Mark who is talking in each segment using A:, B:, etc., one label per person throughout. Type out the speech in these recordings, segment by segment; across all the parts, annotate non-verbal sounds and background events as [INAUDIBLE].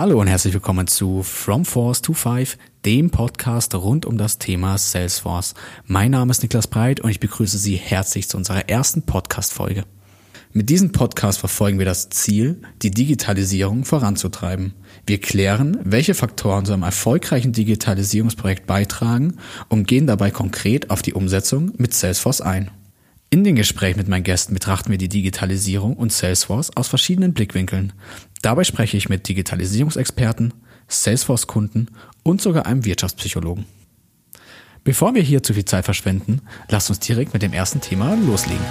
A: Hallo und herzlich willkommen zu From Force to Five, dem Podcast rund um das Thema Salesforce. Mein Name ist Niklas Breit und ich begrüße Sie herzlich zu unserer ersten Podcast-Folge. Mit diesem Podcast verfolgen wir das Ziel, die Digitalisierung voranzutreiben. Wir klären, welche Faktoren zu einem erfolgreichen Digitalisierungsprojekt beitragen und gehen dabei konkret auf die Umsetzung mit Salesforce ein. In den Gesprächen mit meinen Gästen betrachten wir die Digitalisierung und Salesforce aus verschiedenen Blickwinkeln. Dabei spreche ich mit Digitalisierungsexperten, Salesforce-Kunden und sogar einem Wirtschaftspsychologen. Bevor wir hier zu viel Zeit verschwenden, lasst uns direkt mit dem ersten Thema loslegen.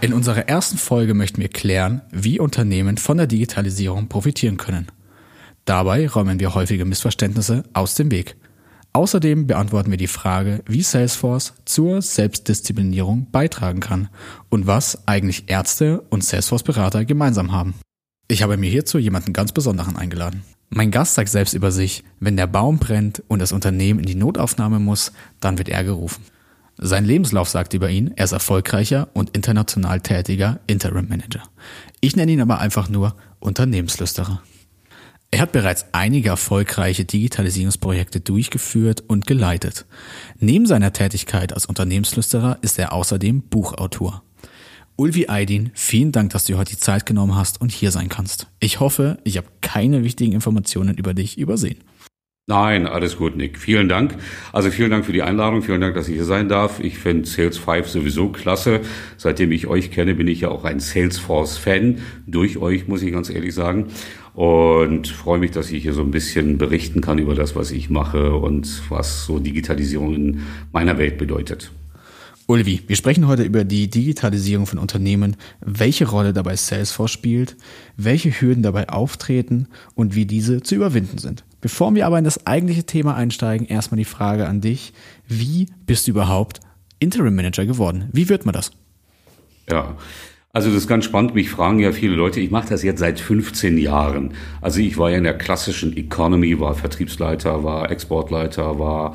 A: In unserer ersten Folge möchten wir klären, wie Unternehmen von der Digitalisierung profitieren können. Dabei räumen wir häufige Missverständnisse aus dem Weg. Außerdem beantworten wir die Frage, wie Salesforce zur Selbstdisziplinierung beitragen kann und was eigentlich Ärzte und Salesforce-Berater gemeinsam haben. Ich habe mir hierzu jemanden ganz Besonderen eingeladen. Mein Gast sagt selbst über sich, wenn der Baum brennt und das Unternehmen in die Notaufnahme muss, dann wird er gerufen. Sein Lebenslauf sagt über ihn, er ist erfolgreicher und international tätiger Interim Manager. Ich nenne ihn aber einfach nur Unternehmenslüsterer. Er hat bereits einige erfolgreiche Digitalisierungsprojekte durchgeführt und geleitet. Neben seiner Tätigkeit als Unternehmenslüsterer ist er außerdem Buchautor. Ulvi Aydin, vielen Dank, dass du heute die Zeit genommen hast und hier sein kannst. Ich hoffe, ich habe keine wichtigen Informationen über dich übersehen.
B: Nein, alles gut, Nick. Vielen Dank. Also vielen Dank für die Einladung. Vielen Dank, dass ich hier sein darf. Ich finde Sales 5 sowieso klasse. Seitdem ich euch kenne, bin ich ja auch ein Salesforce-Fan. Durch euch, muss ich ganz ehrlich sagen. Und freue mich, dass ich hier so ein bisschen berichten kann über das, was ich mache und was so Digitalisierung in meiner Welt bedeutet.
A: Ulvi, wir sprechen heute über die Digitalisierung von Unternehmen, welche Rolle dabei Salesforce spielt, welche Hürden dabei auftreten und wie diese zu überwinden sind. Bevor wir aber in das eigentliche Thema einsteigen, erstmal die Frage an dich. Wie bist du überhaupt Interim Manager geworden? Wie wird man das?
B: Ja, also das ist ganz spannend. Mich fragen ja viele Leute. Ich mache das jetzt seit 15 Jahren. Also ich war ja in der klassischen Economy, war Vertriebsleiter, war Exportleiter, war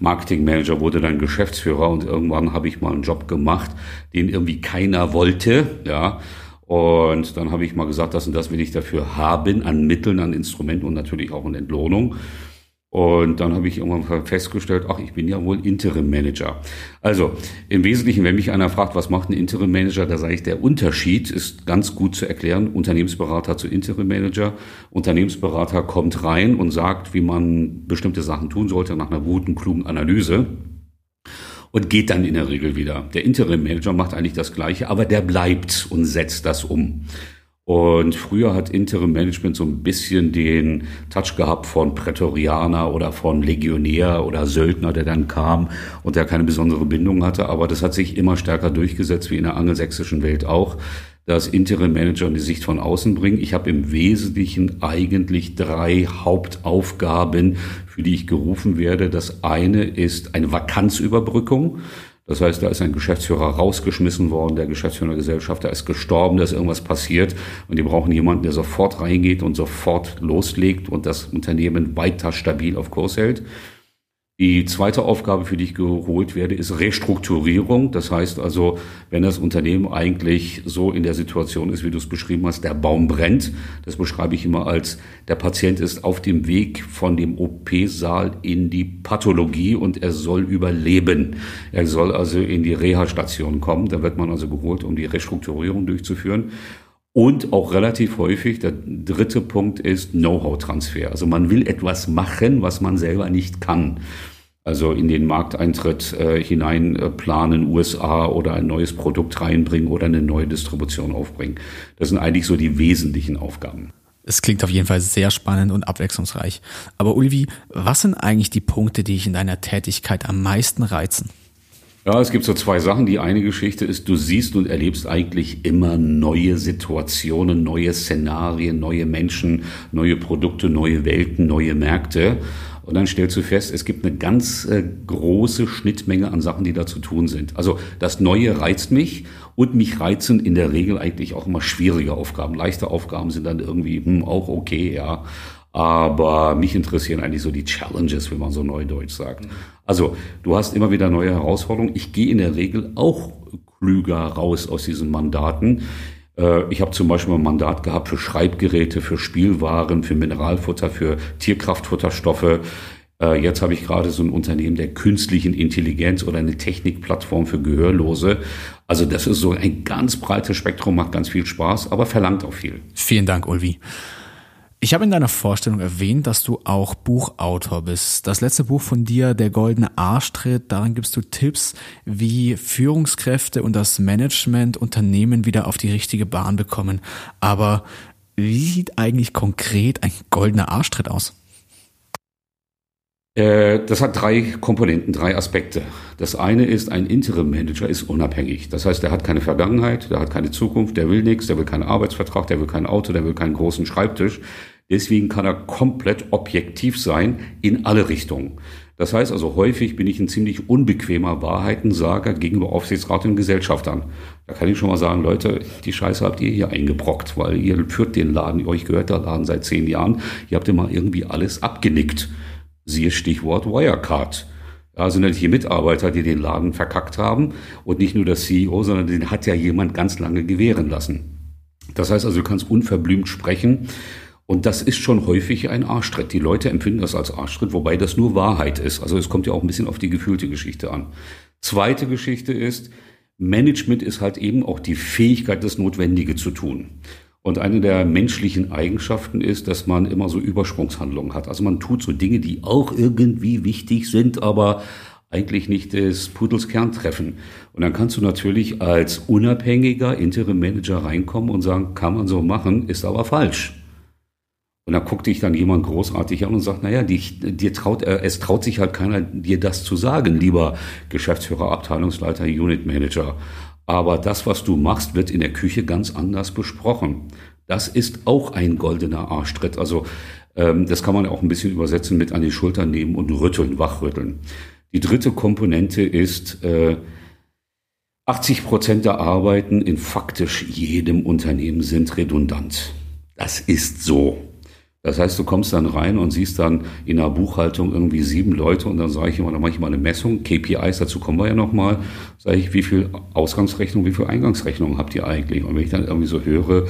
B: Marketingmanager, wurde dann Geschäftsführer und irgendwann habe ich mal einen Job gemacht, den irgendwie keiner wollte. Ja, und dann habe ich mal gesagt, das und das will ich dafür haben an Mitteln, an Instrumenten und natürlich auch an Entlohnung. Und dann habe ich irgendwann festgestellt, ach, ich bin ja wohl Interim Manager. Also im Wesentlichen, wenn mich einer fragt, was macht ein Interim Manager, da sage ich, der Unterschied ist ganz gut zu erklären. Unternehmensberater zu Interim Manager. Unternehmensberater kommt rein und sagt, wie man bestimmte Sachen tun sollte nach einer guten, klugen Analyse und geht dann in der Regel wieder. Der Interim Manager macht eigentlich das Gleiche, aber der bleibt und setzt das um. Und früher hat Interim Management so ein bisschen den Touch gehabt von Prätorianer oder von Legionär oder Söldner, der dann kam und der keine besondere Bindung hatte. Aber das hat sich immer stärker durchgesetzt, wie in der angelsächsischen Welt auch dass Interim Manager die Sicht von außen bringen. Ich habe im Wesentlichen eigentlich drei Hauptaufgaben, für die ich gerufen werde. Das eine ist eine Vakanzüberbrückung. Das heißt, da ist ein Geschäftsführer rausgeschmissen worden, der Geschäftsführer der Gesellschaft, da ist gestorben, da ist irgendwas passiert und die brauchen jemanden, der sofort reingeht und sofort loslegt und das Unternehmen weiter stabil auf Kurs hält. Die zweite Aufgabe, für die ich geholt werde, ist Restrukturierung. Das heißt also, wenn das Unternehmen eigentlich so in der Situation ist, wie du es beschrieben hast, der Baum brennt, das beschreibe ich immer als, der Patient ist auf dem Weg von dem OP-Saal in die Pathologie und er soll überleben. Er soll also in die Reha-Station kommen. Da wird man also geholt, um die Restrukturierung durchzuführen. Und auch relativ häufig, der dritte Punkt ist Know-how-Transfer. Also man will etwas machen, was man selber nicht kann also in den Markteintritt äh, hinein äh, planen, USA oder ein neues Produkt reinbringen oder eine neue Distribution aufbringen. Das sind eigentlich so die wesentlichen Aufgaben.
A: Es klingt auf jeden Fall sehr spannend und abwechslungsreich. Aber Ulvi, was sind eigentlich die Punkte, die dich in deiner Tätigkeit am meisten reizen?
B: Ja, es gibt so zwei Sachen. Die eine Geschichte ist, du siehst und erlebst eigentlich immer neue Situationen, neue Szenarien, neue Menschen, neue Produkte, neue Welten, neue Märkte. Und dann stellst du fest, es gibt eine ganz äh, große Schnittmenge an Sachen, die da zu tun sind. Also das Neue reizt mich und mich reizen in der Regel eigentlich auch immer schwierige Aufgaben. Leichte Aufgaben sind dann irgendwie hm, auch okay, ja. Aber mich interessieren eigentlich so die Challenges, wenn man so neudeutsch sagt. Also du hast immer wieder neue Herausforderungen. Ich gehe in der Regel auch klüger raus aus diesen Mandaten. Äh, ich habe zum Beispiel ein Mandat gehabt für Schreibgeräte, für Spielwaren, für Mineralfutter, für Tierkraftfutterstoffe. Äh, jetzt habe ich gerade so ein Unternehmen der künstlichen Intelligenz oder eine Technikplattform für Gehörlose. Also das ist so ein ganz breites Spektrum, macht ganz viel Spaß, aber verlangt auch viel.
A: Vielen Dank, Ulvi. Ich habe in deiner Vorstellung erwähnt, dass du auch Buchautor bist. Das letzte Buch von dir, Der goldene Arschtritt, darin gibst du Tipps, wie Führungskräfte und das Management Unternehmen wieder auf die richtige Bahn bekommen. Aber wie sieht eigentlich konkret ein goldener Arschtritt aus?
B: Äh, das hat drei Komponenten, drei Aspekte. Das eine ist, ein Interim-Manager ist unabhängig. Das heißt, der hat keine Vergangenheit, der hat keine Zukunft, der will nichts, der will keinen Arbeitsvertrag, der will kein Auto, der will keinen großen Schreibtisch. Deswegen kann er komplett objektiv sein in alle Richtungen. Das heißt also, häufig bin ich ein ziemlich unbequemer Wahrheitensager gegenüber Aufsichtsrat und Gesellschaftern. Da kann ich schon mal sagen, Leute, die Scheiße habt ihr hier eingebrockt, weil ihr führt den Laden, euch gehört der Laden seit zehn Jahren, ihr habt immer irgendwie alles abgenickt. Siehe Stichwort Wirecard. Ja, sind natürlich die Mitarbeiter, die den Laden verkackt haben und nicht nur der CEO, sondern den hat ja jemand ganz lange gewähren lassen. Das heißt also, du kannst unverblümt sprechen und das ist schon häufig ein Arschtritt. Die Leute empfinden das als Arschtritt, wobei das nur Wahrheit ist. Also es kommt ja auch ein bisschen auf die gefühlte Geschichte an. Zweite Geschichte ist, Management ist halt eben auch die Fähigkeit, das Notwendige zu tun. Und eine der menschlichen Eigenschaften ist, dass man immer so Übersprungshandlungen hat. Also man tut so Dinge, die auch irgendwie wichtig sind, aber eigentlich nicht des Pudels Kern treffen. Und dann kannst du natürlich als unabhängiger Interim Manager reinkommen und sagen, kann man so machen, ist aber falsch. Und da guckt dich dann jemand großartig an und sagt, naja, die, dir traut, äh, es traut sich halt keiner, dir das zu sagen, lieber Geschäftsführer, Abteilungsleiter, Unit Manager. Aber das, was du machst, wird in der Küche ganz anders besprochen. Das ist auch ein goldener Arschtritt. Also ähm, das kann man auch ein bisschen übersetzen mit an die Schultern nehmen und rütteln, wachrütteln. Die dritte Komponente ist, äh, 80 Prozent der Arbeiten in faktisch jedem Unternehmen sind redundant. Das ist so. Das heißt, du kommst dann rein und siehst dann in der Buchhaltung irgendwie sieben Leute und dann sage ich immer, dann mache ich mal eine Messung, KPIs, dazu kommen wir ja nochmal, sage ich, wie viel Ausgangsrechnung, wie viel Eingangsrechnung habt ihr eigentlich? Und wenn ich dann irgendwie so höre,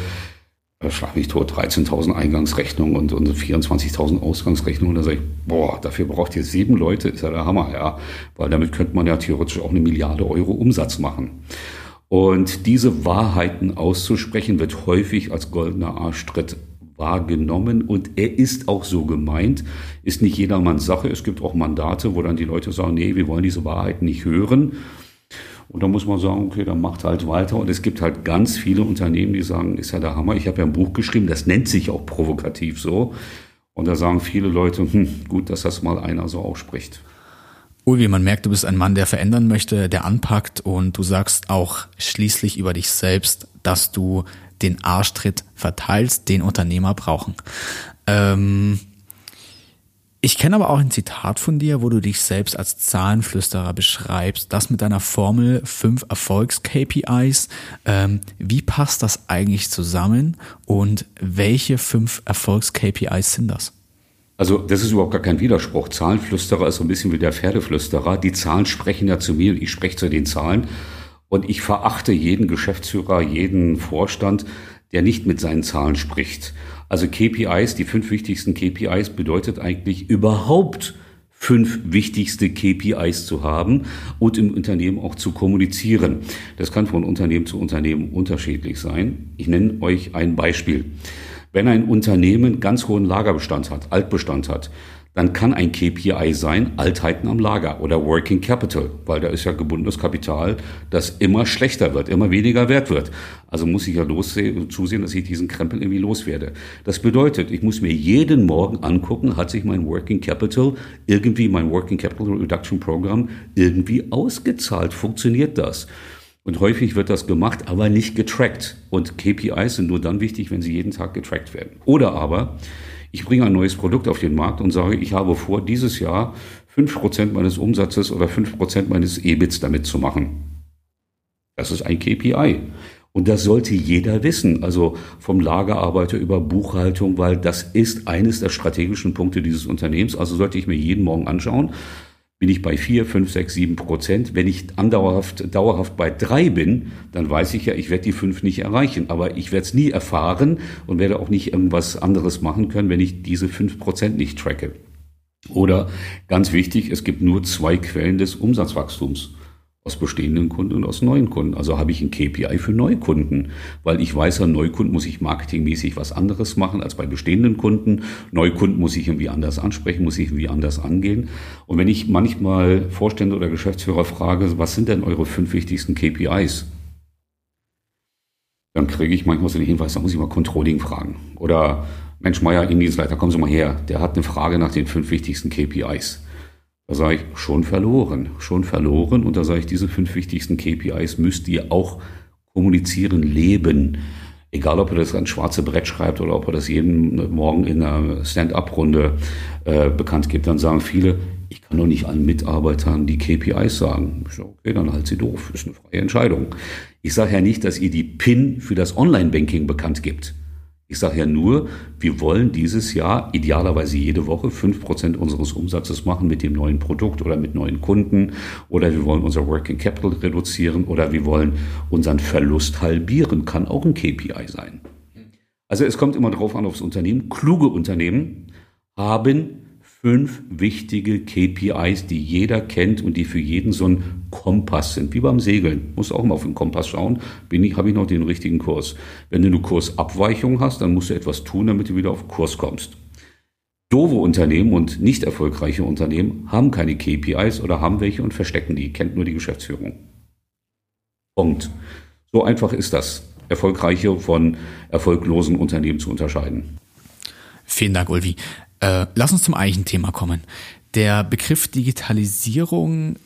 B: äh, schlag mich tot, 13.000 Eingangsrechnungen und, und 24.000 Ausgangsrechnungen, dann sage ich, boah, dafür braucht ihr sieben Leute, ist ja der Hammer, ja, weil damit könnte man ja theoretisch auch eine Milliarde Euro Umsatz machen. Und diese Wahrheiten auszusprechen, wird häufig als goldener Arschtritt wahrgenommen und er ist auch so gemeint, ist nicht jedermanns Sache. Es gibt auch Mandate, wo dann die Leute sagen, nee, wir wollen diese Wahrheit nicht hören. Und da muss man sagen, okay, dann macht halt weiter. Und es gibt halt ganz viele Unternehmen, die sagen, ist ja der Hammer. Ich habe ja ein Buch geschrieben, das nennt sich auch provokativ so. Und da sagen viele Leute, hm, gut, dass das mal einer so ausspricht.
A: Ulvi, man merkt, du bist ein Mann, der verändern möchte, der anpackt und du sagst auch schließlich über dich selbst, dass du den Arschtritt verteilst, den Unternehmer brauchen. Ähm, ich kenne aber auch ein Zitat von dir, wo du dich selbst als Zahlenflüsterer beschreibst, das mit deiner Formel fünf Erfolgs-KPIs. Ähm, wie passt das eigentlich zusammen und welche fünf Erfolgs-KPIs sind das?
B: Also das ist überhaupt gar kein Widerspruch. Zahlenflüsterer ist so ein bisschen wie der Pferdeflüsterer. Die Zahlen sprechen ja zu mir, ich spreche zu den Zahlen. Und ich verachte jeden Geschäftsführer, jeden Vorstand, der nicht mit seinen Zahlen spricht. Also KPIs, die fünf wichtigsten KPIs bedeutet eigentlich überhaupt fünf wichtigste KPIs zu haben und im Unternehmen auch zu kommunizieren. Das kann von Unternehmen zu Unternehmen unterschiedlich sein. Ich nenne euch ein Beispiel. Wenn ein Unternehmen ganz hohen Lagerbestand hat, Altbestand hat, dann kann ein KPI sein Altheiten am Lager oder Working Capital, weil da ist ja gebundenes Kapital, das immer schlechter wird, immer weniger wert wird. Also muss ich ja lossehen, zusehen, dass ich diesen Krempel irgendwie loswerde. Das bedeutet, ich muss mir jeden Morgen angucken, hat sich mein Working Capital irgendwie, mein Working Capital Reduction Program irgendwie ausgezahlt? Funktioniert das? Und häufig wird das gemacht, aber nicht getrackt. Und KPIs sind nur dann wichtig, wenn sie jeden Tag getrackt werden. Oder aber, ich bringe ein neues Produkt auf den Markt und sage, ich habe vor, dieses Jahr fünf Prozent meines Umsatzes oder fünf Prozent meines EBITs damit zu machen. Das ist ein KPI. Und das sollte jeder wissen, also vom Lagerarbeiter über Buchhaltung, weil das ist eines der strategischen Punkte dieses Unternehmens. Also sollte ich mir jeden Morgen anschauen, bin ich bei vier, fünf, sechs, sieben Prozent. Wenn ich andauerhaft, dauerhaft bei drei bin, dann weiß ich ja, ich werde die fünf nicht erreichen. Aber ich werde es nie erfahren und werde auch nicht irgendwas anderes machen können, wenn ich diese fünf Prozent nicht tracke. Oder ganz wichtig, es gibt nur zwei Quellen des Umsatzwachstums aus bestehenden Kunden und aus neuen Kunden. Also habe ich ein KPI für Neukunden, weil ich weiß, an Neukunden muss ich marketingmäßig was anderes machen als bei bestehenden Kunden. Neukunden muss ich irgendwie anders ansprechen, muss ich irgendwie anders angehen. Und wenn ich manchmal Vorstände oder Geschäftsführer frage, was sind denn eure fünf wichtigsten KPIs? Dann kriege ich manchmal so den Hinweis, da muss ich mal Controlling fragen. Oder Mensch, Meier, Indienstleiter, kommen Sie mal her. Der hat eine Frage nach den fünf wichtigsten KPIs. Da sage ich, schon verloren, schon verloren. Und da sage ich, diese fünf wichtigsten KPIs müsst ihr auch kommunizieren, leben. Egal, ob er das ans schwarze Brett schreibt oder ob er das jeden Morgen in einer Stand-up-Runde äh, bekannt gibt, dann sagen viele, ich kann doch nicht allen Mitarbeitern die KPIs sagen. Ich sage, okay, dann halt sie doof, ist eine freie Entscheidung. Ich sage ja nicht, dass ihr die PIN für das Online-Banking bekannt gibt. Ich sage ja nur, wir wollen dieses Jahr idealerweise jede Woche fünf Prozent unseres Umsatzes machen mit dem neuen Produkt oder mit neuen Kunden oder wir wollen unser Working Capital reduzieren oder wir wollen unseren Verlust halbieren, kann auch ein KPI sein. Also es kommt immer darauf an aufs Unternehmen. Kluge Unternehmen haben fünf wichtige KPIs, die jeder kennt und die für jeden so ein Kompass sind, wie beim Segeln. Muss auch mal auf den Kompass schauen, bin ich, habe ich noch den richtigen Kurs. Wenn du eine Kursabweichung hast, dann musst du etwas tun, damit du wieder auf Kurs kommst. Dove Unternehmen und nicht erfolgreiche Unternehmen haben keine KPIs oder haben welche und verstecken die, kennt nur die Geschäftsführung. Punkt. So einfach ist das, erfolgreiche von erfolglosen Unternehmen zu unterscheiden.
A: Vielen Dank, Ulvi. Äh, lass uns zum eigentlichen kommen. Der Begriff Digitalisierung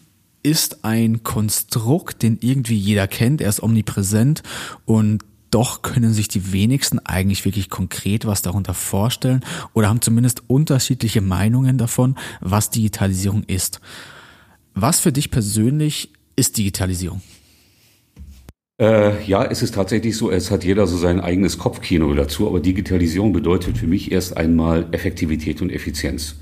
A: ist ein Konstrukt, den irgendwie jeder kennt. Er ist omnipräsent und doch können sich die wenigsten eigentlich wirklich konkret was darunter vorstellen oder haben zumindest unterschiedliche Meinungen davon, was Digitalisierung ist. Was für dich persönlich ist Digitalisierung?
B: Äh, ja, es ist tatsächlich so, es hat jeder so sein eigenes Kopfkino dazu, aber Digitalisierung bedeutet für mich erst einmal Effektivität und Effizienz.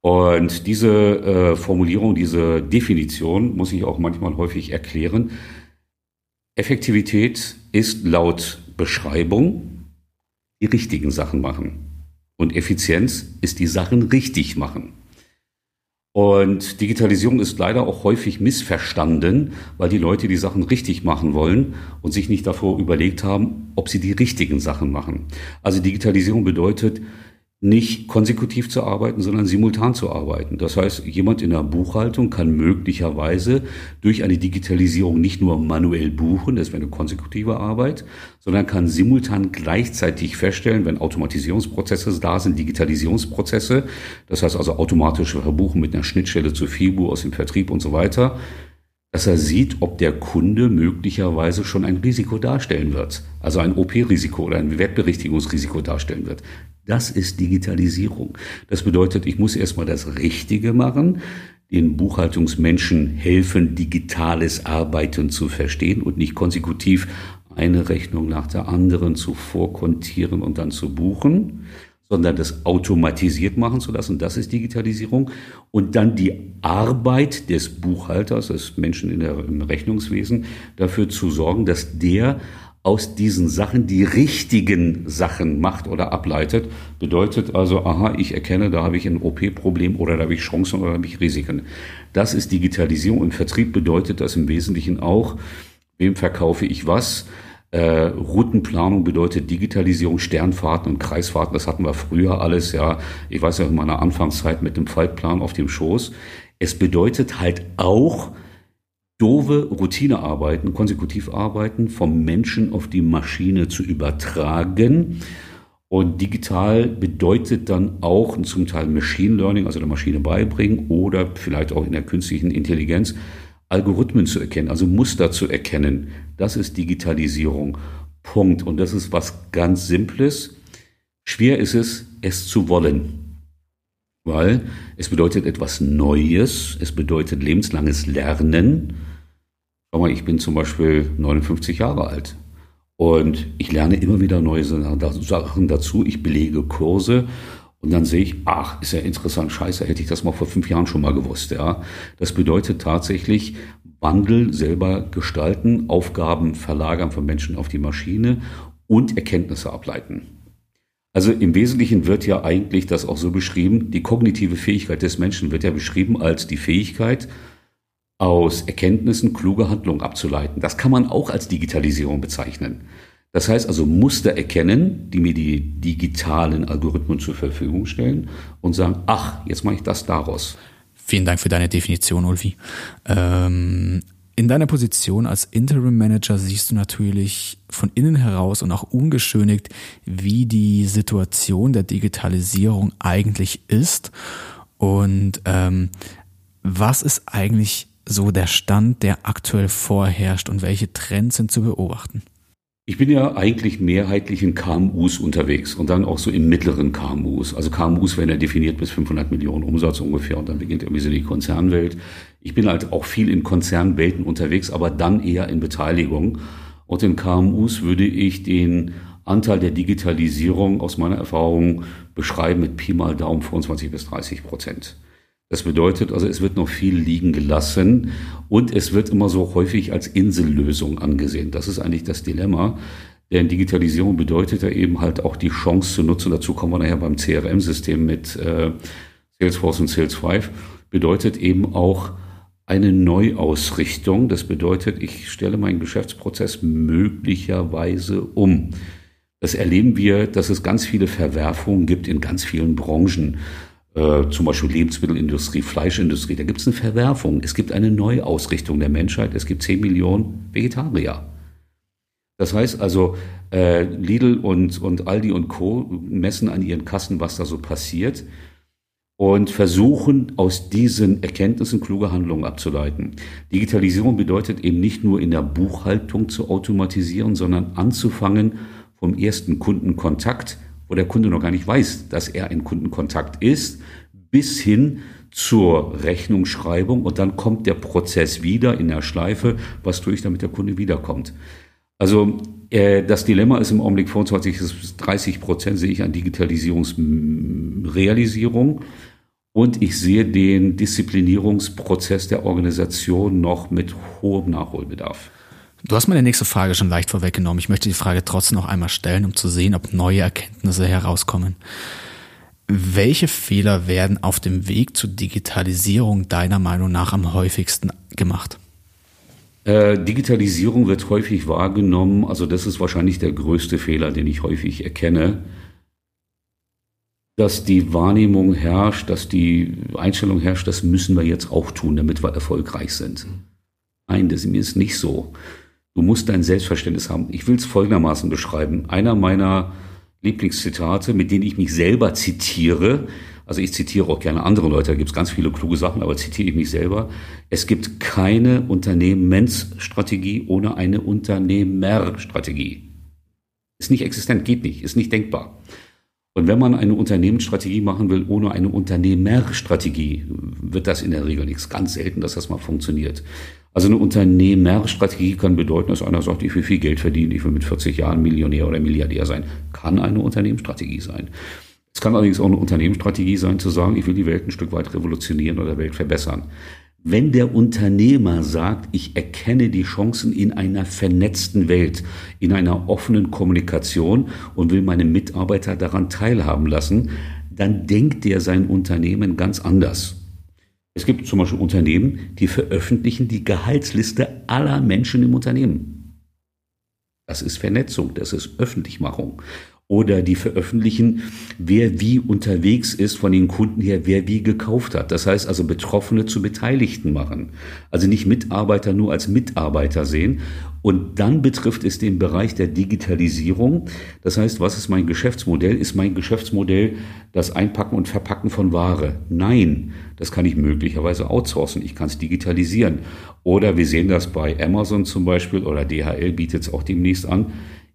B: Und diese äh, Formulierung, diese Definition muss ich auch manchmal häufig erklären. Effektivität ist laut Beschreibung die richtigen Sachen machen. Und Effizienz ist die Sachen richtig machen. Und Digitalisierung ist leider auch häufig missverstanden, weil die Leute die Sachen richtig machen wollen und sich nicht davor überlegt haben, ob sie die richtigen Sachen machen. Also Digitalisierung bedeutet, nicht konsekutiv zu arbeiten, sondern simultan zu arbeiten. Das heißt, jemand in der Buchhaltung kann möglicherweise durch eine Digitalisierung nicht nur manuell buchen, das wäre eine konsekutive Arbeit, sondern kann simultan gleichzeitig feststellen, wenn Automatisierungsprozesse da sind, Digitalisierungsprozesse, das heißt also automatische Verbuchen mit einer Schnittstelle zu FIBU aus dem Vertrieb und so weiter, dass er sieht, ob der Kunde möglicherweise schon ein Risiko darstellen wird, also ein OP-Risiko oder ein Wertberichtigungsrisiko darstellen wird. Das ist Digitalisierung. Das bedeutet, ich muss erstmal das Richtige machen, den Buchhaltungsmenschen helfen, digitales Arbeiten zu verstehen und nicht konsekutiv eine Rechnung nach der anderen zu vorkontieren und dann zu buchen sondern das automatisiert machen zu lassen. Das ist Digitalisierung. Und dann die Arbeit des Buchhalters, des Menschen in der, im Rechnungswesen, dafür zu sorgen, dass der aus diesen Sachen die richtigen Sachen macht oder ableitet. Bedeutet also, aha, ich erkenne, da habe ich ein OP-Problem oder da habe ich Chancen oder da habe ich Risiken. Das ist Digitalisierung. Und Vertrieb bedeutet das im Wesentlichen auch, wem verkaufe ich was, äh, Routenplanung bedeutet Digitalisierung, Sternfahrten und Kreisfahrten. Das hatten wir früher alles, ja. Ich weiß ja in meiner Anfangszeit mit dem Faltplan auf dem Schoß. Es bedeutet halt auch, doofe Routinearbeiten, konsekutiv arbeiten vom Menschen auf die Maschine zu übertragen. Und digital bedeutet dann auch zum Teil Machine Learning, also der Maschine beibringen oder vielleicht auch in der künstlichen Intelligenz Algorithmen zu erkennen, also Muster zu erkennen. Das ist Digitalisierung. Punkt. Und das ist was ganz Simples. Schwer ist es, es zu wollen. Weil es bedeutet etwas Neues, es bedeutet lebenslanges Lernen. Schau mal, ich bin zum Beispiel 59 Jahre alt. Und ich lerne immer wieder neue Sachen dazu. Ich belege Kurse und dann sehe ich, ach, ist ja interessant, scheiße, hätte ich das mal vor fünf Jahren schon mal gewusst, ja. Das bedeutet tatsächlich Wandel selber gestalten, Aufgaben verlagern von Menschen auf die Maschine und Erkenntnisse ableiten. Also im Wesentlichen wird ja eigentlich das auch so beschrieben, die kognitive Fähigkeit des Menschen wird ja beschrieben als die Fähigkeit, aus Erkenntnissen kluge Handlungen abzuleiten. Das kann man auch als Digitalisierung bezeichnen. Das heißt also Muster erkennen, die mir die digitalen Algorithmen zur Verfügung stellen und sagen, ach, jetzt mache ich das daraus.
A: Vielen Dank für deine Definition, Ulfi. Ähm, in deiner Position als Interim Manager siehst du natürlich von innen heraus und auch ungeschönigt, wie die Situation der Digitalisierung eigentlich ist und ähm, was ist eigentlich so der Stand, der aktuell vorherrscht und welche Trends sind zu beobachten?
B: Ich bin ja eigentlich mehrheitlich in KMUs unterwegs und dann auch so in mittleren KMUs. Also KMUs werden ja definiert bis 500 Millionen Umsatz ungefähr und dann beginnt irgendwie so die Konzernwelt. Ich bin halt auch viel in Konzernwelten unterwegs, aber dann eher in Beteiligung. Und in KMUs würde ich den Anteil der Digitalisierung aus meiner Erfahrung beschreiben mit Pi mal Daumen 25 bis 30 Prozent. Das bedeutet also, es wird noch viel liegen gelassen und es wird immer so häufig als Insellösung angesehen. Das ist eigentlich das Dilemma. Denn Digitalisierung bedeutet ja eben halt auch die Chance zu nutzen. Dazu kommen wir nachher beim CRM-System mit äh, Salesforce und Sales5. Bedeutet eben auch eine Neuausrichtung. Das bedeutet, ich stelle meinen Geschäftsprozess möglicherweise um. Das erleben wir, dass es ganz viele Verwerfungen gibt in ganz vielen Branchen äh, zum Beispiel Lebensmittelindustrie, Fleischindustrie, da gibt es eine Verwerfung. Es gibt eine Neuausrichtung der Menschheit. Es gibt 10 Millionen Vegetarier. Das heißt also, äh, Lidl und, und Aldi und Co. messen an ihren Kassen, was da so passiert und versuchen aus diesen Erkenntnissen kluge Handlungen abzuleiten. Digitalisierung bedeutet eben nicht nur in der Buchhaltung zu automatisieren, sondern anzufangen vom ersten Kundenkontakt wo der Kunde noch gar nicht weiß, dass er ein Kundenkontakt ist, bis hin zur Rechnungsschreibung und dann kommt der Prozess wieder in der Schleife, was tue ich, damit der Kunde wiederkommt. Also äh, das Dilemma ist im Augenblick 25 bis 30 Prozent sehe ich an Digitalisierungsrealisierung und ich sehe den Disziplinierungsprozess der Organisation noch mit hohem Nachholbedarf.
A: Du hast meine nächste Frage schon leicht vorweggenommen. Ich möchte die Frage trotzdem noch einmal stellen, um zu sehen, ob neue Erkenntnisse herauskommen. Welche Fehler werden auf dem Weg zur Digitalisierung deiner Meinung nach am häufigsten gemacht?
B: Äh, Digitalisierung wird häufig wahrgenommen, also das ist wahrscheinlich der größte Fehler, den ich häufig erkenne, dass die Wahrnehmung herrscht, dass die Einstellung herrscht, das müssen wir jetzt auch tun, damit wir erfolgreich sind. Nein, das ist nicht so. Du musst dein Selbstverständnis haben. Ich will es folgendermaßen beschreiben. Einer meiner Lieblingszitate, mit denen ich mich selber zitiere, also ich zitiere auch gerne andere Leute, da gibt es ganz viele kluge Sachen, aber zitiere ich mich selber. Es gibt keine Unternehmensstrategie ohne eine Unternehmerstrategie. Ist nicht existent, geht nicht, ist nicht denkbar. Und wenn man eine Unternehmensstrategie machen will ohne eine Unternehmerstrategie, wird das in der Regel nichts. Ganz selten, dass das mal funktioniert. Also eine Unternehmerstrategie kann bedeuten, dass einer sagt, ich will viel Geld verdienen, ich will mit 40 Jahren Millionär oder Milliardär sein. Kann eine Unternehmensstrategie sein. Es kann allerdings auch eine Unternehmensstrategie sein, zu sagen, ich will die Welt ein Stück weit revolutionieren oder Welt verbessern. Wenn der Unternehmer sagt, ich erkenne die Chancen in einer vernetzten Welt, in einer offenen Kommunikation und will meine Mitarbeiter daran teilhaben lassen, dann denkt er sein Unternehmen ganz anders. Es gibt zum Beispiel Unternehmen, die veröffentlichen die Gehaltsliste aller Menschen im Unternehmen. Das ist Vernetzung, das ist Öffentlichmachung oder die veröffentlichen, wer wie unterwegs ist von den Kunden her, wer wie gekauft hat. Das heißt also Betroffene zu Beteiligten machen. Also nicht Mitarbeiter nur als Mitarbeiter sehen. Und dann betrifft es den Bereich der Digitalisierung. Das heißt, was ist mein Geschäftsmodell? Ist mein Geschäftsmodell das Einpacken und Verpacken von Ware? Nein, das kann ich möglicherweise outsourcen. Ich kann es digitalisieren. Oder wir sehen das bei Amazon zum Beispiel oder DHL bietet es auch demnächst an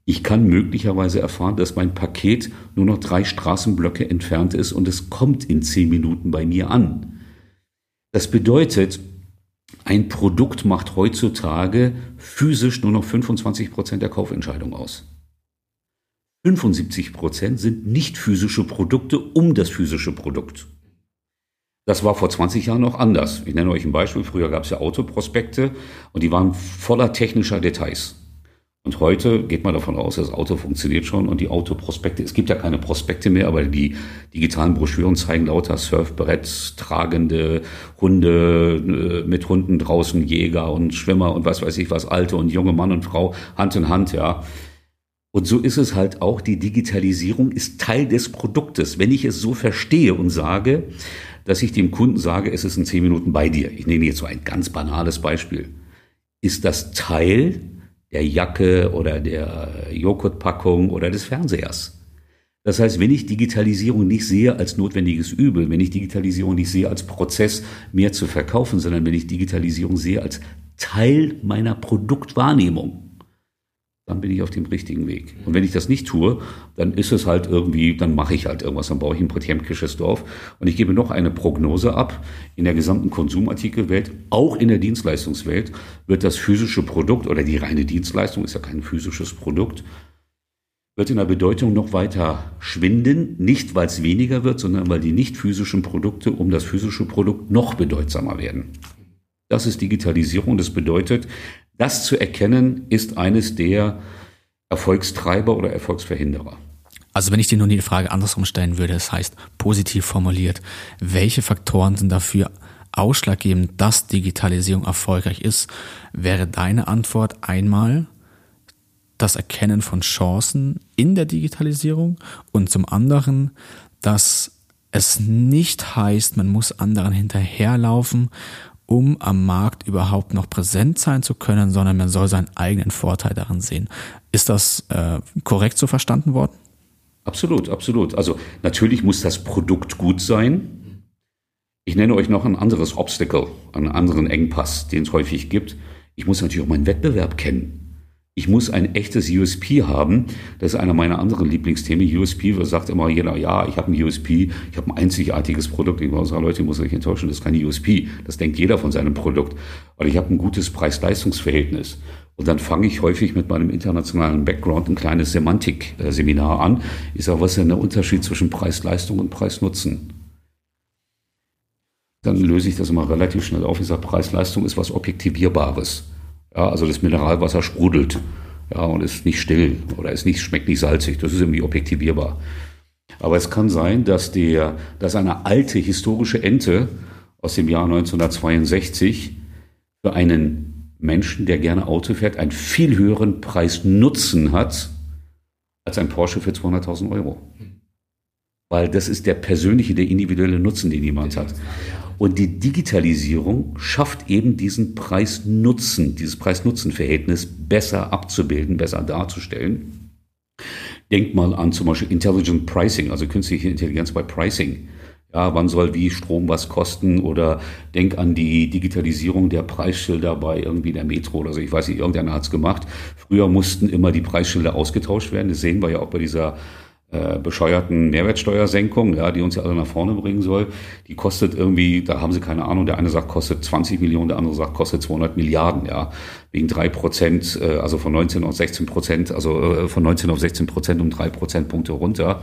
B: ich kann möglicherweise erfahren, dass mein Paket nur noch drei Straßenblöcke entfernt ist und es kommt in zehn Minuten bei mir an. Das bedeutet, ein Produkt macht heutzutage physisch nur noch 25 Prozent der Kaufentscheidung aus. 75 Prozent sind nicht physische Produkte um das physische Produkt. Das war vor 20 Jahren noch anders. Ich nenne euch ein Beispiel. Früher gab es ja Autoprospekte und die waren voller technischer Details. Und heute geht man davon aus, das Auto funktioniert schon und die Autoprospekte, es gibt ja keine Prospekte mehr, aber die digitalen Broschüren zeigen lauter Surfbrett, tragende Hunde äh, mit Hunden draußen, Jäger und Schwimmer und was weiß ich was, alte und junge Mann und Frau Hand in Hand, ja. Und so ist es halt auch, die Digitalisierung ist Teil des Produktes. Wenn ich es so verstehe und sage, dass ich dem Kunden sage, es ist in zehn Minuten bei dir. Ich nehme jetzt so ein ganz banales Beispiel. Ist das Teil der Jacke oder der Joghurtpackung oder des Fernsehers. Das heißt, wenn ich Digitalisierung nicht sehe als notwendiges Übel, wenn ich Digitalisierung nicht sehe als Prozess, mehr zu verkaufen, sondern wenn ich Digitalisierung sehe als Teil meiner Produktwahrnehmung, dann bin ich auf dem richtigen Weg. Und wenn ich das nicht tue, dann ist es halt irgendwie, dann mache ich halt irgendwas, dann baue ich ein Potemkisches Dorf. Und ich gebe noch eine Prognose ab. In der gesamten Konsumartikelwelt, auch in der Dienstleistungswelt, wird das physische Produkt oder die reine Dienstleistung, ist ja kein physisches Produkt, wird in der Bedeutung noch weiter schwinden. Nicht, weil es weniger wird, sondern weil die nicht physischen Produkte um das physische Produkt noch bedeutsamer werden. Das ist Digitalisierung. Das bedeutet, das zu erkennen, ist eines der Erfolgstreiber oder Erfolgsverhinderer.
A: Also wenn ich dir nun die Frage andersrum stellen würde, das heißt positiv formuliert, welche Faktoren sind dafür ausschlaggebend, dass Digitalisierung erfolgreich ist, wäre deine Antwort einmal das Erkennen von Chancen in der Digitalisierung und zum anderen, dass es nicht heißt, man muss anderen hinterherlaufen um am Markt überhaupt noch präsent sein zu können, sondern man soll seinen eigenen Vorteil darin sehen. Ist das äh, korrekt so verstanden worden?
B: Absolut, absolut. Also natürlich muss das Produkt gut sein. Ich nenne euch noch ein anderes Obstacle, einen anderen Engpass, den es häufig gibt. Ich muss natürlich auch meinen Wettbewerb kennen. Ich muss ein echtes USP haben. Das ist einer meiner anderen Lieblingsthemen. USP sagt immer jeder, ja, ich habe ein USP, ich habe ein einzigartiges Produkt. Ich sagen, Leute, ich muss euch enttäuschen, das ist kein USP. Das denkt jeder von seinem Produkt. Weil ich habe ein gutes Preis-Leistungs-Verhältnis. Und dann fange ich häufig mit meinem internationalen Background ein kleines Semantik-Seminar an. Ich sage, was ist denn der Unterschied zwischen Preis-Leistung und Preis-Nutzen? Dann löse ich das immer relativ schnell auf. Ich sage, Preis-Leistung ist was Objektivierbares. Ja, also das Mineralwasser sprudelt ja, und ist nicht still oder ist nicht, schmeckt nicht salzig. Das ist irgendwie objektivierbar. Aber es kann sein, dass, der, dass eine alte historische Ente aus dem Jahr 1962 für einen Menschen, der gerne Auto fährt, einen viel höheren Preis-Nutzen hat als ein Porsche für 200.000 Euro. Weil das ist der persönliche, der individuelle Nutzen, den jemand hat. Und die Digitalisierung schafft eben diesen Preis-Nutzen, dieses Preis-Nutzen-Verhältnis besser abzubilden, besser darzustellen. Denkt mal an zum Beispiel Intelligent Pricing, also künstliche Intelligenz bei Pricing. Ja, wann soll wie Strom was kosten? Oder denk an die Digitalisierung der Preisschilder bei irgendwie der Metro oder so. Ich weiß nicht, irgendeiner hat's gemacht. Früher mussten immer die Preisschilder ausgetauscht werden. Das sehen wir ja auch bei dieser äh, bescheuerten Mehrwertsteuersenkung, ja, die uns ja alle nach vorne bringen soll, die kostet irgendwie, da haben sie keine Ahnung, der eine sagt, kostet 20 Millionen, der andere sagt, kostet 200 Milliarden, ja, wegen drei Prozent, äh, also von 19 auf 16 Prozent, also äh, von 19 auf 16 Prozent um drei Prozentpunkte runter.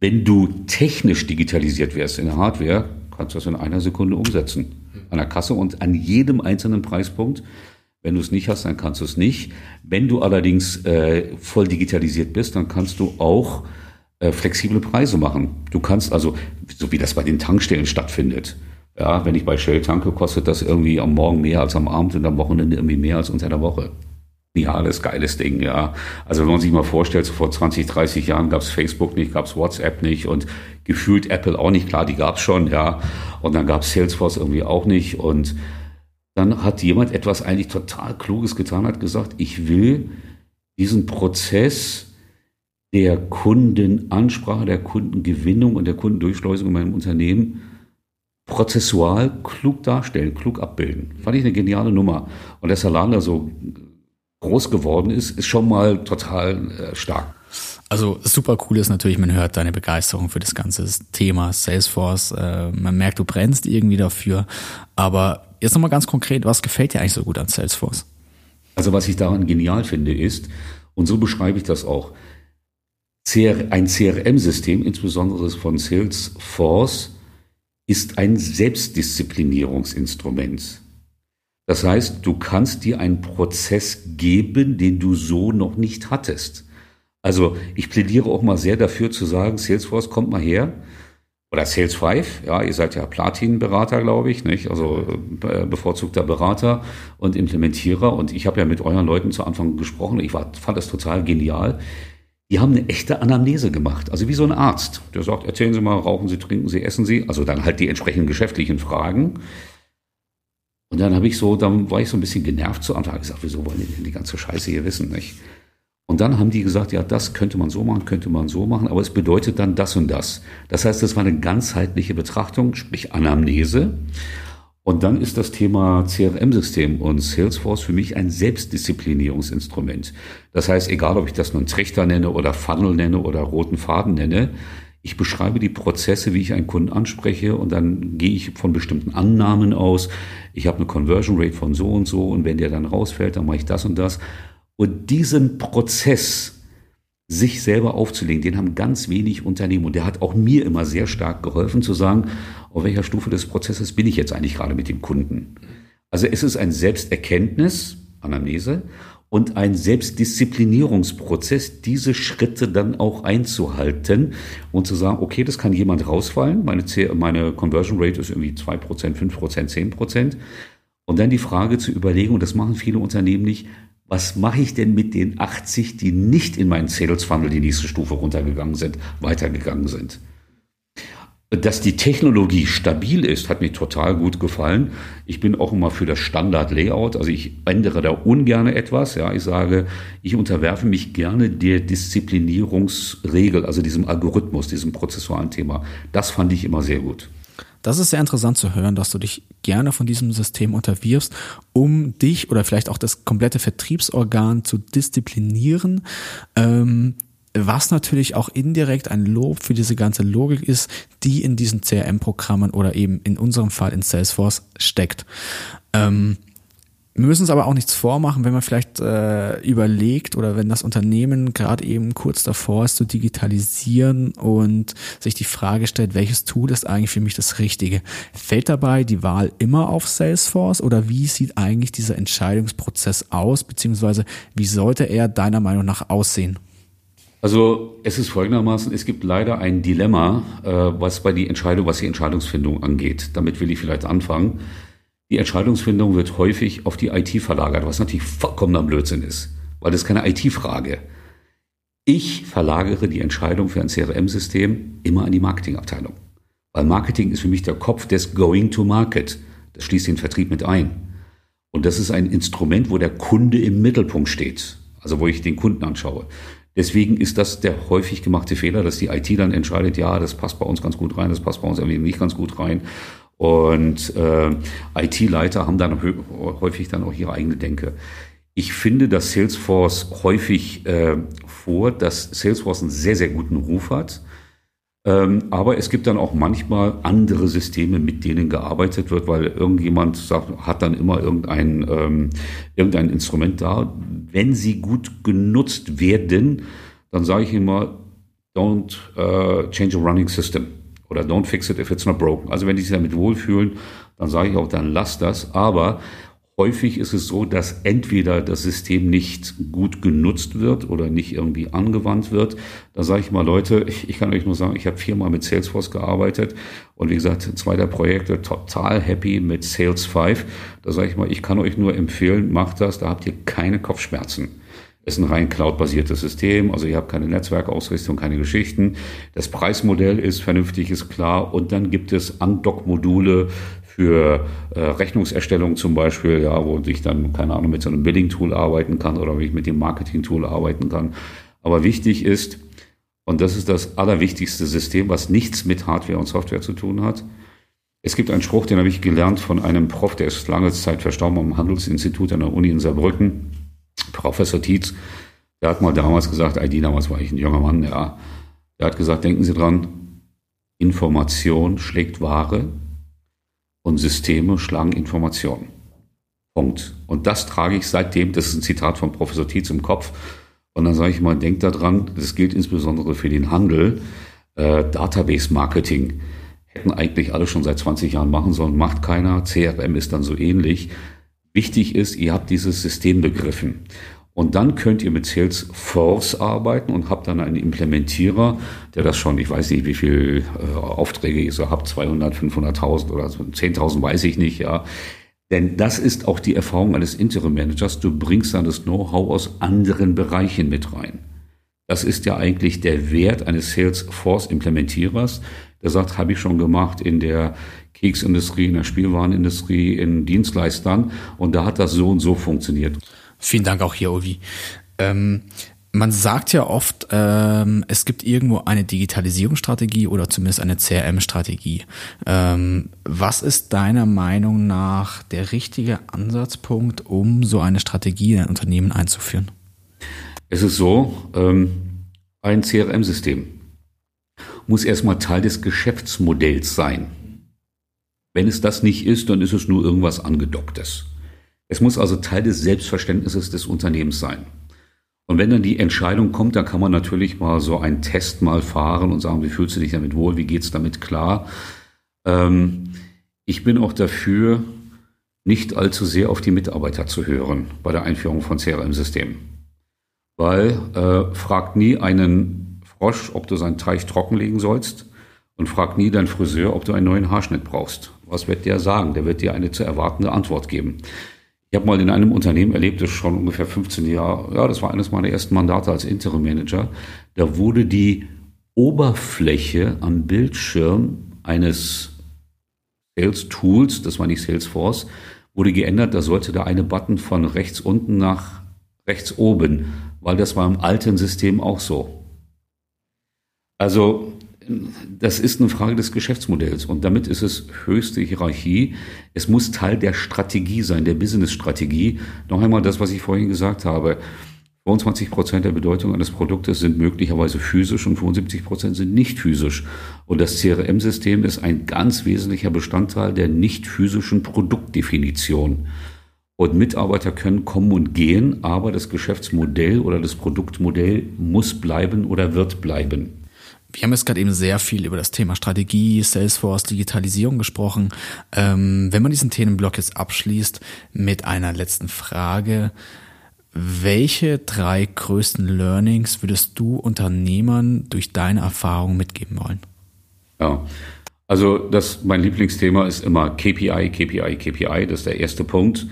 B: Wenn du technisch digitalisiert wärst in der Hardware, kannst du das in einer Sekunde umsetzen. An der Kasse und an jedem einzelnen Preispunkt. Wenn du es nicht hast, dann kannst du es nicht. Wenn du allerdings äh, voll digitalisiert bist, dann kannst du auch äh, flexible Preise machen. Du kannst also, so wie das bei den Tankstellen stattfindet, ja, wenn ich bei Shell tanke, kostet das irgendwie am Morgen mehr als am Abend und am Wochenende irgendwie mehr als unter der Woche. Alles geiles Ding, ja. Also wenn man sich mal vorstellt, so vor 20, 30 Jahren gab es Facebook nicht, gab es WhatsApp nicht und gefühlt Apple auch nicht, klar, die gab es schon, ja. Und dann gab es Salesforce irgendwie auch nicht. Und dann hat jemand etwas eigentlich total Kluges getan, hat gesagt, ich will diesen Prozess der Kundenansprache, der Kundengewinnung und der Kundendurchschleusung in meinem Unternehmen prozessual klug darstellen, klug abbilden. Fand ich eine geniale Nummer. Und dass Lahner so groß geworden ist, ist schon mal total äh, stark.
A: Also super cool ist natürlich, man hört deine Begeisterung für das ganze Thema Salesforce. Äh, man merkt, du brennst irgendwie dafür. Aber jetzt nochmal ganz konkret, was gefällt dir eigentlich so gut an Salesforce?
B: Also was ich daran genial finde ist, und so beschreibe ich das auch, ein CRM-System, insbesondere von Salesforce, ist ein Selbstdisziplinierungsinstrument. Das heißt, du kannst dir einen Prozess geben, den du so noch nicht hattest. Also ich plädiere auch mal sehr dafür zu sagen, Salesforce kommt mal her oder Sales 5, ja, ihr seid ja Platin-Berater, glaube ich, nicht? Also äh, bevorzugter Berater und Implementierer. Und ich habe ja mit euren Leuten zu Anfang gesprochen. Ich war, fand das total genial. Die haben eine echte Anamnese gemacht, also wie so ein Arzt. Der sagt, erzählen Sie mal, rauchen Sie, trinken Sie, essen Sie. Also dann halt die entsprechenden geschäftlichen Fragen. Und dann habe ich so, dann war ich so ein bisschen genervt zu Anfang. Ich gesagt, wieso wollen die denn die ganze Scheiße hier wissen, nicht? Und dann haben die gesagt, ja, das könnte man so machen, könnte man so machen, aber es bedeutet dann das und das. Das heißt, das war eine ganzheitliche Betrachtung, sprich Anamnese. Und dann ist das Thema CRM-System und Salesforce für mich ein Selbstdisziplinierungsinstrument. Das heißt, egal ob ich das nun Trichter nenne oder Funnel nenne oder roten Faden nenne, ich beschreibe die Prozesse, wie ich einen Kunden anspreche und dann gehe ich von bestimmten Annahmen aus. Ich habe eine Conversion Rate von so und so und wenn der dann rausfällt, dann mache ich das und das. Und diesen Prozess, sich selber aufzulegen, den haben ganz wenig Unternehmen. Und der hat auch mir immer sehr stark geholfen zu sagen, auf welcher Stufe des Prozesses bin ich jetzt eigentlich gerade mit dem Kunden. Also es ist ein Selbsterkenntnis, Anamnese, und ein Selbstdisziplinierungsprozess, diese Schritte dann auch einzuhalten und zu sagen, okay, das kann jemand rausfallen, meine, meine Conversion Rate ist irgendwie zwei Prozent, fünf Prozent, zehn Prozent. Und dann die Frage zu überlegen, und das machen viele Unternehmen nicht, was mache ich denn mit den 80, die nicht in meinen Sales Funnel die nächste Stufe runtergegangen sind, weitergegangen sind? Dass die Technologie stabil ist, hat mir total gut gefallen. Ich bin auch immer für das Standard-Layout. Also ich ändere da ungern etwas. Ja, ich sage, ich unterwerfe mich gerne der Disziplinierungsregel, also diesem Algorithmus, diesem prozessualen Thema. Das fand ich immer sehr gut.
A: Das ist sehr interessant zu hören, dass du dich gerne von diesem System unterwirfst, um dich oder vielleicht auch das komplette Vertriebsorgan zu disziplinieren. Ähm, was natürlich auch indirekt ein Lob für diese ganze Logik ist, die in diesen CRM-Programmen oder eben in unserem Fall in Salesforce steckt. Ähm, wir müssen uns aber auch nichts vormachen, wenn man vielleicht äh, überlegt oder wenn das Unternehmen gerade eben kurz davor ist zu digitalisieren und sich die Frage stellt, welches Tool ist eigentlich für mich das Richtige? Fällt dabei die Wahl immer auf Salesforce oder wie sieht eigentlich dieser Entscheidungsprozess aus, beziehungsweise wie sollte er deiner Meinung nach aussehen?
B: Also es ist folgendermaßen, es gibt leider ein Dilemma, äh, was bei die Entscheidung, was die Entscheidungsfindung angeht. Damit will ich vielleicht anfangen. Die Entscheidungsfindung wird häufig auf die IT verlagert, was natürlich vollkommener Blödsinn ist, weil das ist keine IT-Frage. Ich verlagere die Entscheidung für ein CRM-System immer an die Marketingabteilung. Weil Marketing ist für mich der Kopf des Going to Market. Das schließt den Vertrieb mit ein. Und das ist ein Instrument, wo der Kunde im Mittelpunkt steht. Also wo ich den Kunden anschaue. Deswegen ist das der häufig gemachte Fehler, dass die IT dann entscheidet, ja, das passt bei uns ganz gut rein, das passt bei uns irgendwie nicht ganz gut rein. Und äh, IT-Leiter haben dann häufig dann auch ihre eigene Denke. Ich finde, dass Salesforce häufig äh, vor, dass Salesforce einen sehr, sehr guten Ruf hat. Ähm, aber es gibt dann auch manchmal andere Systeme, mit denen gearbeitet wird, weil irgendjemand sagt, hat dann immer irgendein, ähm, irgendein Instrument da. Wenn sie gut genutzt werden, dann sage ich immer, don't uh, change a running system oder don't fix it if it's not broken. Also wenn die sich damit wohlfühlen, dann sage ich auch, dann lass das. Aber häufig ist es so, dass entweder das System nicht gut genutzt wird oder nicht irgendwie angewandt wird. Da sage ich mal, Leute, ich, [LAUGHS] ich kann euch nur sagen, ich habe viermal mit Salesforce gearbeitet und wie gesagt, zwei der Projekte total happy mit Sales 5. Da sage ich mal, ich kann euch nur empfehlen, macht das, da habt ihr keine Kopfschmerzen ist ein rein cloud-basiertes System, also ihr habt keine Netzwerkausrüstung, keine Geschichten. Das Preismodell ist vernünftig, ist klar und dann gibt es Undock-Module für äh, Rechnungserstellung zum Beispiel, ja, wo ich dann, keine Ahnung, mit so einem Billing-Tool arbeiten kann oder wie ich mit dem Marketing-Tool arbeiten kann. Aber wichtig ist, und das ist das allerwichtigste System, was nichts mit Hardware und Software zu tun hat. Es gibt einen Spruch, den habe ich gelernt von einem Prof, der ist lange Zeit verstorben am Handelsinstitut an der Uni in Saarbrücken. Professor Tietz, der hat mal damals gesagt, ID damals war ich ein junger Mann, ja, der hat gesagt, denken Sie dran, Information schlägt Ware, und Systeme schlagen Informationen. Punkt. Und das trage ich seitdem, das ist ein Zitat von Professor Tietz im Kopf. Und dann sage ich mal, denkt daran, das gilt insbesondere für den Handel, äh, Database Marketing hätten eigentlich alle schon seit 20 Jahren machen sollen, macht keiner. CRM ist dann so ähnlich. Wichtig ist, ihr habt dieses System begriffen. Und dann könnt ihr mit Salesforce arbeiten und habt dann einen Implementierer, der das schon, ich weiß nicht, wie viel äh, Aufträge ihr so habt, 200, 500.000 oder so, 10.000 weiß ich nicht, ja. Denn das ist auch die Erfahrung eines Interim-Managers. Du bringst dann das Know-how aus anderen Bereichen mit rein. Das ist ja eigentlich der Wert eines Salesforce-Implementierers, der sagt, habe ich schon gemacht in der Keksindustrie, in der Spielwarenindustrie, in Dienstleistern und da hat das so und so funktioniert.
A: Vielen Dank auch hier, Ovi. Ähm, man sagt ja oft, ähm, es gibt irgendwo eine Digitalisierungsstrategie oder zumindest eine CRM-Strategie. Ähm, was ist deiner Meinung nach der richtige Ansatzpunkt, um so eine Strategie in ein Unternehmen einzuführen?
B: Es ist so, ähm, ein CRM-System muss erstmal Teil des Geschäftsmodells sein. Wenn es das nicht ist, dann ist es nur irgendwas angedocktes. Es muss also Teil des Selbstverständnisses des Unternehmens sein. Und wenn dann die Entscheidung kommt, dann kann man natürlich mal so einen Test mal fahren und sagen, wie fühlst du dich damit wohl, wie geht's damit klar. Ähm, ich bin auch dafür, nicht allzu sehr auf die Mitarbeiter zu hören bei der Einführung von CRM-Systemen. Weil äh, fragt nie einen Frosch, ob du seinen Teich trockenlegen sollst und frag nie deinen Friseur, ob du einen neuen Haarschnitt brauchst. Was wird der sagen? Der wird dir eine zu erwartende Antwort geben. Ich habe mal in einem Unternehmen erlebt, das schon ungefähr 15 Jahre, ja, das war eines meiner ersten Mandate als Interim Manager. Da wurde die Oberfläche am Bildschirm eines Sales Tools, das war nicht Salesforce, wurde geändert. Da sollte der eine Button von rechts unten nach rechts oben, weil das war im alten System auch so. Also das ist eine Frage des Geschäftsmodells und damit ist es höchste Hierarchie. Es muss Teil der Strategie sein, der Business-Strategie. Noch einmal das, was ich vorhin gesagt habe. 25 Prozent der Bedeutung eines Produktes sind möglicherweise physisch und 75 Prozent sind nicht physisch. Und das CRM-System ist ein ganz wesentlicher Bestandteil der nicht physischen Produktdefinition. Und Mitarbeiter können kommen und gehen, aber das Geschäftsmodell oder das Produktmodell muss bleiben oder wird bleiben.
A: Wir haben jetzt gerade eben sehr viel über das Thema Strategie, Salesforce, Digitalisierung gesprochen. Ähm, wenn man diesen Themenblock jetzt abschließt mit einer letzten Frage, welche drei größten Learnings würdest du Unternehmern durch deine Erfahrung mitgeben wollen?
B: Ja, also das, mein Lieblingsthema ist immer KPI, KPI, KPI. Das ist der erste Punkt.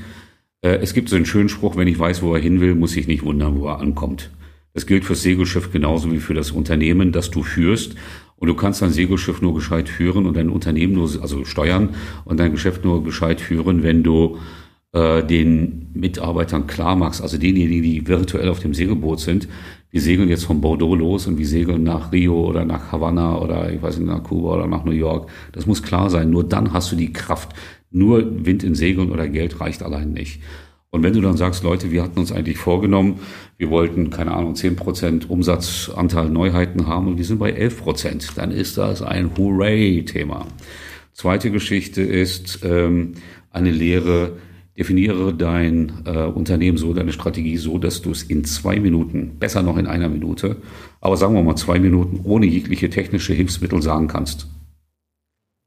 B: Äh, es gibt so einen schönen Spruch, wenn ich weiß, wo er hin will, muss ich nicht wundern, wo er ankommt. Das gilt fürs Segelschiff genauso wie für das Unternehmen, das du führst. Und du kannst dein Segelschiff nur gescheit führen und dein Unternehmen nur, also steuern und dein Geschäft nur gescheit führen, wenn du äh, den Mitarbeitern klar machst, also denjenigen, die virtuell auf dem Segelboot sind, die segeln jetzt von Bordeaux los und wir segeln nach Rio oder nach Havanna oder ich weiß nicht, nach Kuba oder nach New York. Das muss klar sein. Nur dann hast du die Kraft. Nur Wind in Segeln oder Geld reicht allein nicht. Und wenn du dann sagst, Leute, wir hatten uns eigentlich vorgenommen, wir wollten, keine Ahnung, zehn Prozent Umsatzanteil Neuheiten haben und wir sind bei elf Prozent, dann ist das ein Hooray-Thema. Zweite Geschichte ist ähm, eine Lehre, definiere dein äh, Unternehmen so, deine Strategie so, dass du es in zwei Minuten, besser noch in einer Minute, aber sagen wir mal zwei Minuten ohne jegliche technische Hilfsmittel sagen kannst.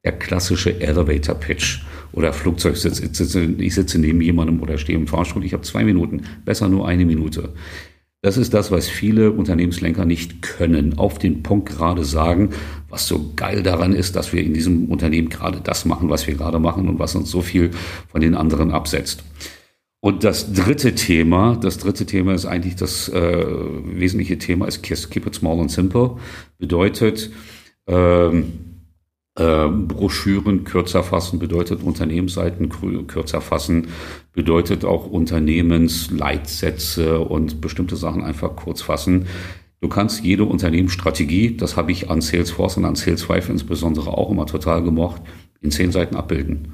B: Der klassische Elevator Pitch oder Flugzeugsitz. Ich sitze neben jemandem oder stehe im Fahrstuhl. Ich habe zwei Minuten, besser nur eine Minute. Das ist das, was viele Unternehmenslenker nicht können. Auf den Punkt gerade sagen, was so geil daran ist, dass wir in diesem Unternehmen gerade das machen, was wir gerade machen und was uns so viel von den anderen absetzt. Und das dritte Thema, das dritte Thema ist eigentlich das äh, wesentliche Thema, ist Keep it small and simple. Bedeutet, ähm, äh, Broschüren kürzer fassen bedeutet Unternehmensseiten kürzer fassen, bedeutet auch Unternehmensleitsätze und bestimmte Sachen einfach kurz fassen. Du kannst jede Unternehmensstrategie, das habe ich an Salesforce und an Sales5 insbesondere auch immer total gemocht, in zehn Seiten abbilden.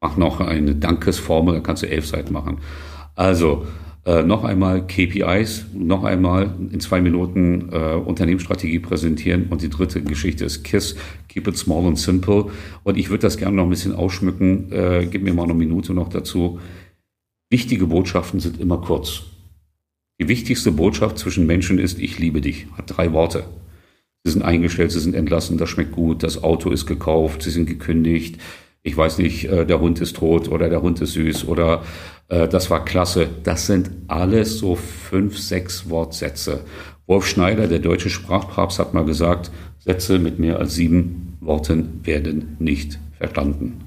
B: Mach noch eine Dankesformel, da kannst du elf Seiten machen. Also, Äh, noch einmal KPIs, noch einmal in zwei Minuten äh, Unternehmensstrategie präsentieren. Und die dritte Geschichte ist KISS, Keep it small and simple. Und ich würde das gerne noch ein bisschen ausschmücken. Äh, gib mir mal eine Minute noch dazu. Wichtige Botschaften sind immer kurz. Die wichtigste Botschaft zwischen Menschen ist, ich liebe dich. Hat drei Worte. Sie sind eingestellt, sie sind entlassen, das schmeckt gut, das Auto ist gekauft, sie sind gekündigt, ich weiß nicht, äh, der Hund ist tot oder der Hund ist süß oder äh, das war klasse. Das sind alles so fünf, sechs Wortsätze. Wolf Schneider, der deutsche Sprachpapst, hat mal gesagt, Sätze mit mehr als sieben Worten werden nicht verstanden.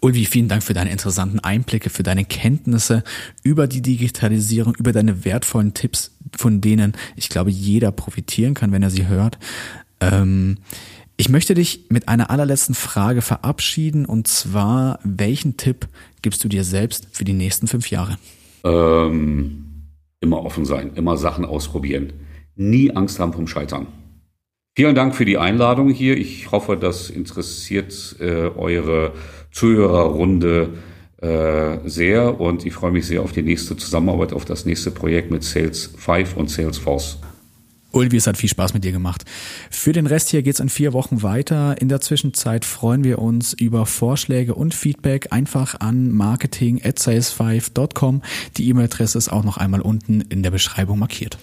A: Ulvi, vielen Dank für deine interessanten Einblicke, für deine Kenntnisse über die Digitalisierung, über deine wertvollen Tipps, von denen ich glaube, jeder profitieren kann, wenn er sie hört. Ähm, ich möchte dich mit einer allerletzten Frage verabschieden und zwar, welchen Tipp gibst du dir selbst für die nächsten fünf Jahre?
B: Ähm, immer offen sein, immer Sachen ausprobieren, nie Angst haben vom Scheitern. Vielen Dank für die Einladung hier. Ich hoffe, das interessiert äh, eure Zuhörerrunde äh, sehr und ich freue mich sehr auf die nächste Zusammenarbeit, auf das nächste Projekt mit Sales 5 und Salesforce.
A: Ulvi, es hat viel Spaß mit dir gemacht. Für den Rest hier geht's in vier Wochen weiter. In der Zwischenzeit freuen wir uns über Vorschläge und Feedback einfach an marketing at sales5.com. Die E-Mail-Adresse ist auch noch einmal unten in der Beschreibung markiert.